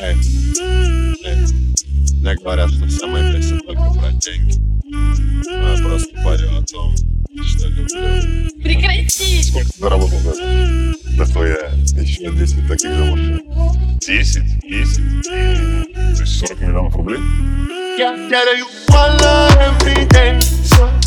Эй, эй. Мне говорят, что вся моя песня только про деньги. Но я просто парю о том, что люблю. Прекрати! Сколько ты заработал за это? Да твоя еще 10 таких же машин. 10? 10? То есть 40 миллионов рублей? Я yeah, you every day.